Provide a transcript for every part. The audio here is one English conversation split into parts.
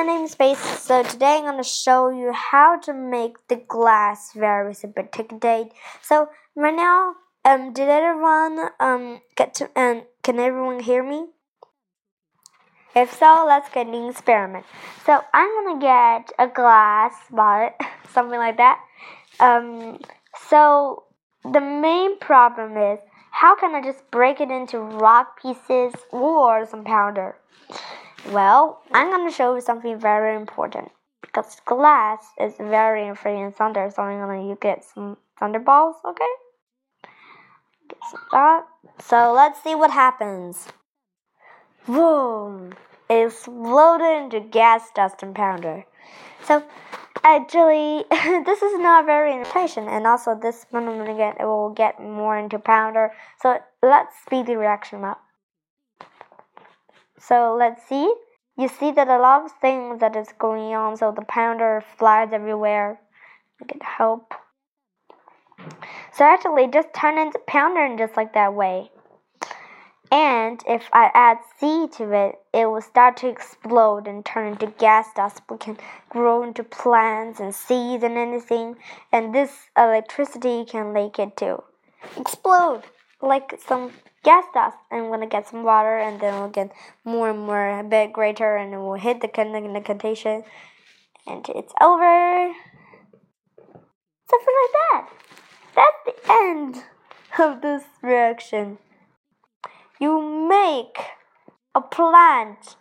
my name is Space. So today I'm going to show you how to make the glass very. Take date. So right now, um, did everyone um get to um can everyone hear me? If so, let's get an experiment. So I'm gonna get a glass bottle, something like that. Um, so the main problem is how can I just break it into rock pieces or some powder? Well, I'm going to show you something very important because glass is very afraid in thunder, so I'm going to get some thunderballs, okay? Get some that. So let's see what happens. Boom! It exploded into gas dust and powder. So actually, this is not very impatient, and also this moment get it will get more into powder. So let's speed the reaction up. So let's see. You see that a lot of things that is going on. So the pounder flies everywhere. I can help. So actually, just turn into pounder and just like that way. And if I add C to it, it will start to explode and turn into gas dust. We can grow into plants and seeds and anything. And this electricity can make it to explode like some gas dust. I'm gonna get some water and then we'll get more and more a bit greater and it will hit the condentation and it's over. Something like that. That's the end of this reaction. You make a plant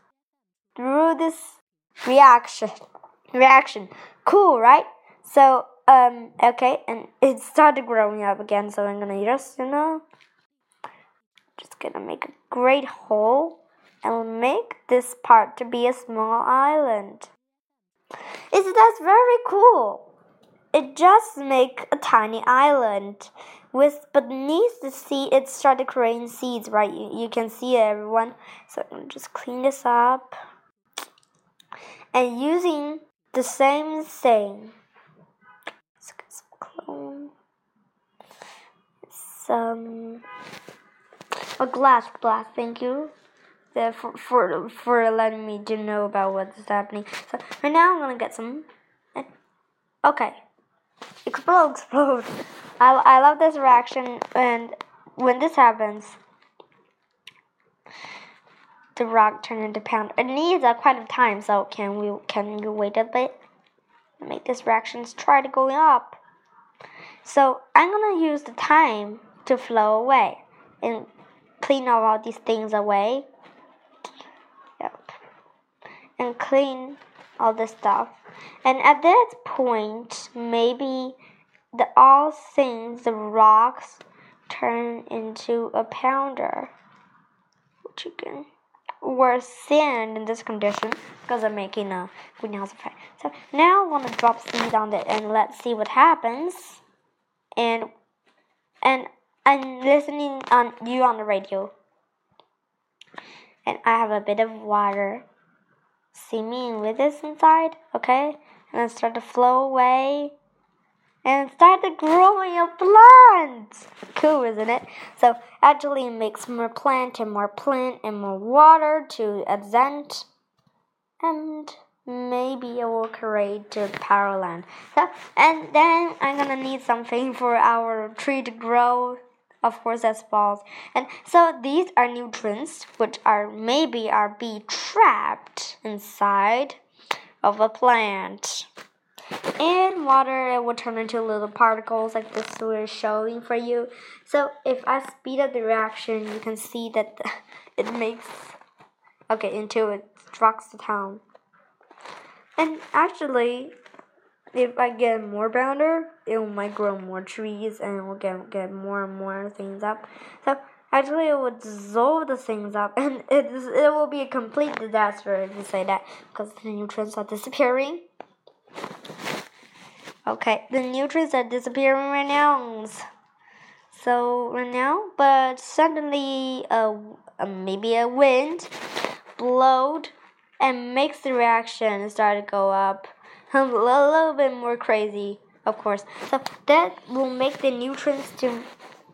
through this reaction. Reaction. Cool, right? So, um, okay, and it started growing up again, so I'm gonna just, you know, just gonna make a great hole and make this part to be a small island. Isn't that very cool? It just make a tiny island with beneath the sea it started creating seeds right? You, you can see it everyone. So I'm just clean this up. And using the same thing. Let's get some clone. Some a glass glass thank you. For, for for letting me to know about what's happening. So right now I'm gonna get some eh, okay. Explode explode. I, I love this reaction and when this happens the rock turn into pound. It needs a quite of time so can we can you wait a bit? Make this reactions try to go up. So I'm gonna use the time to flow away. And clean all of these things away yep and clean all this stuff and at that point maybe the all things the rocks turn into a pounder which you can or sand in this condition because I'm making a greenhouse effect. So now I'm gonna drop seeds on it and let's see what happens. And and I'm listening on you on the radio. And I have a bit of water. See me with this inside, okay? And then start to flow away and started growing a plant. Cool, isn't it? So actually it makes more plant and more plant and more water to advent and maybe it will create a power land. So and then I'm gonna need something for our tree to grow. Of course that's balls. And so these are nutrients which are maybe are be trapped inside of a plant. In water it will turn into little particles like this we're showing for you. So if I speed up the reaction you can see that the, it makes okay until it rocks the town. And actually if I get more pounder it will might grow more trees and it will get, get more and more things up. So actually it will dissolve the things up and it, it will be a complete disaster if you say that because the nutrients are disappearing. Okay, the nutrients are disappearing right now. So right now, but suddenly, uh, uh maybe a wind blowed and makes the reaction start to go up a little bit more crazy, of course. So that will make the nutrients to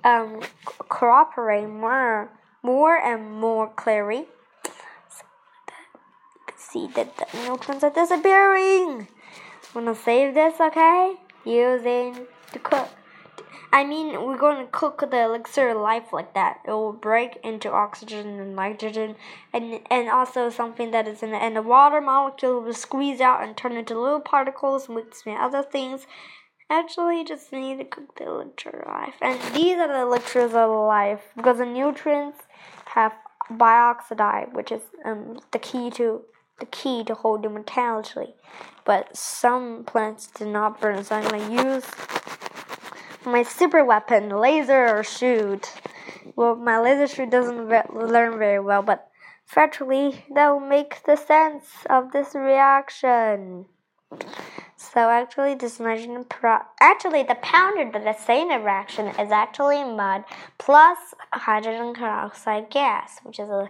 um, cooperate more, more and more clearly. So you can see that the neutrons are disappearing. I'm gonna save this, okay? Using the cook. I mean, we're going to cook the elixir of life like that. It will break into oxygen and nitrogen, and and also something that is in the, and the water molecule will squeeze out and turn into little particles, mixed with other things. Actually, you just need to cook the elixir of life, and these are the elixirs of life because the nutrients have bioxidide, which is um, the key to the key to hold immortality. But some plants do not burn, so I'm gonna use my super weapon, laser or shoot. Well, my laser shoot doesn't learn very well, but factually, that will make the sense of this reaction. So actually, this nitrogen actually the powder that the reaction is actually mud plus hydrogen peroxide gas, which is a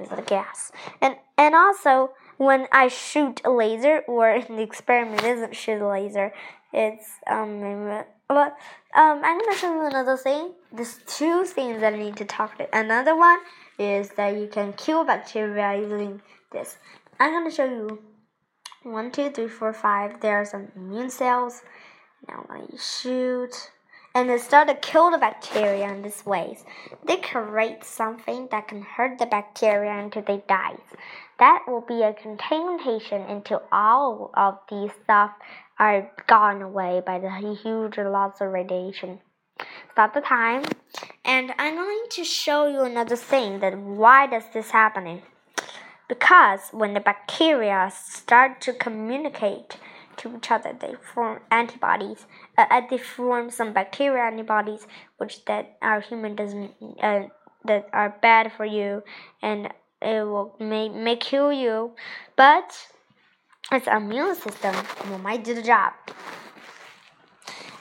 is a gas, and and also when I shoot a laser or in the experiment isn't shoot a laser, it's um but um, I'm gonna show you another thing. There's two things that I need to talk about. Another one is that you can kill bacteria using this. I'm gonna show you one, two, three, four, five. There are some immune cells. Now gonna shoot. And they start to kill the bacteria in this ways. They create something that can hurt the bacteria until they die. That will be a contamination into all of these stuff are gone away by the huge loss of radiation. Stop the time. And I'm going to show you another thing that why does this happening? Because when the bacteria start to communicate to each other, they form antibodies. Uh, uh they form some bacteria antibodies, which that our human doesn't uh, that are bad for you, and it will may may kill you. But its immune system might do the job.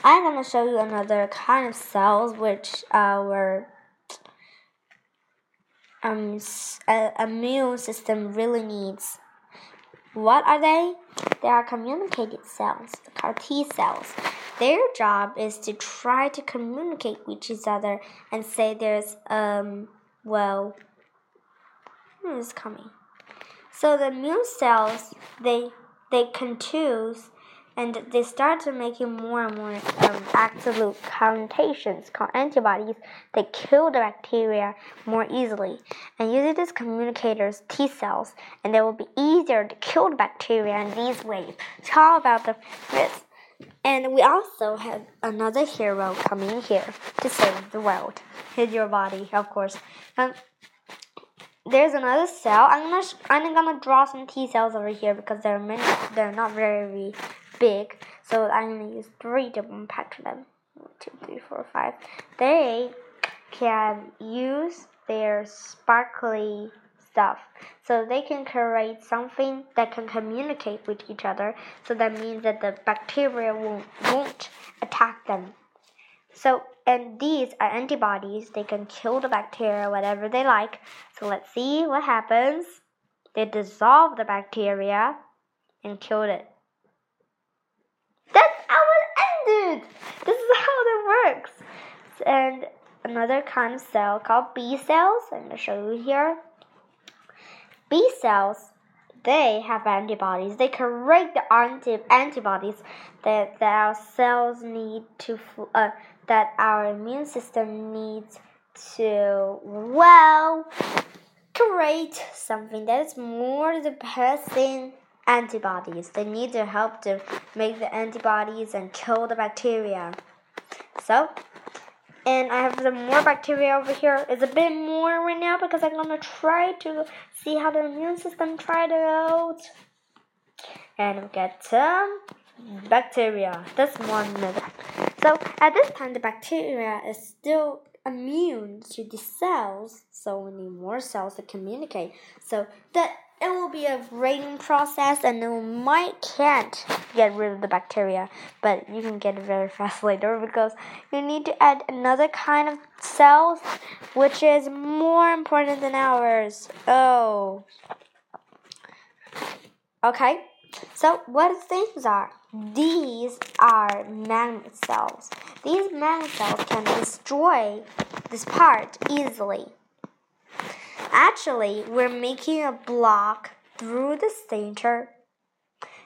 I'm to show you another kind of cells which our um, immune system really needs. What are they? They are communicated cells, the CAR T cells. Their job is to try to communicate with each other and say there's um well who is coming. So the immune cells they they confuse and they start to making more and more um, absolute connotations called antibodies that kill the bacteria more easily. And using these communicators, T cells, and they will be easier to kill the bacteria in these ways. Talk about the risk. And we also have another hero coming here to save the world. Hit your body, of course. Um, there's another cell. I'm gonna I'm gonna draw some T cells over here because they're many. They're not very big, so I'm gonna use three to unpack them. One, two, three, four, five. They can use their sparkly stuff, so they can create something that can communicate with each other. So that means that the bacteria won't won't attack them. So and these are antibodies. They can kill the bacteria, whatever they like. So let's see what happens. They dissolve the bacteria and kill it. That's how it ended. This is how it works. And another kind of cell called B cells. I'm going to show you here. B cells, they have antibodies. They create the anti antibodies that, that our cells need to uh, that our immune system needs to, well, create something that is more the person antibodies. They need to help to make the antibodies and kill the bacteria. So, and I have some more bacteria over here. It's a bit more right now because I'm gonna try to see how the immune system tried it out. And we get some bacteria. That's one. So at this time, the bacteria is still immune to the cells, so we need more cells to communicate. So that it will be a breeding process, and you might can't get rid of the bacteria, but you can get it very fast later because you need to add another kind of cells, which is more important than ours. Oh, okay. So what things are? These are magnet cells. These magnet cells can destroy this part easily. Actually, we're making a block through the center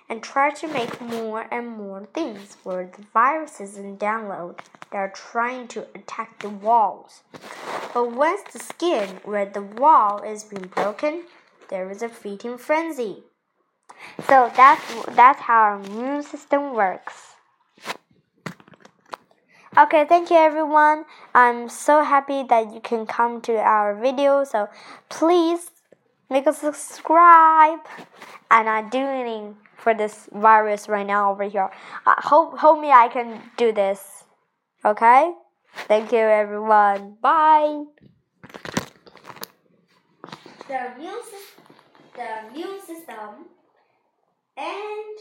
and try to make more and more things for the viruses and download that are trying to attack the walls. But once the skin where the wall is being broken, there is a feeding frenzy. So that's that's how our immune system works. Okay, thank you everyone. I'm so happy that you can come to our video. So please make a subscribe. And I'm doing for this virus right now over here. Uh, hope hope me I can do this. Okay? Thank you everyone. Bye. The immune, the immune system and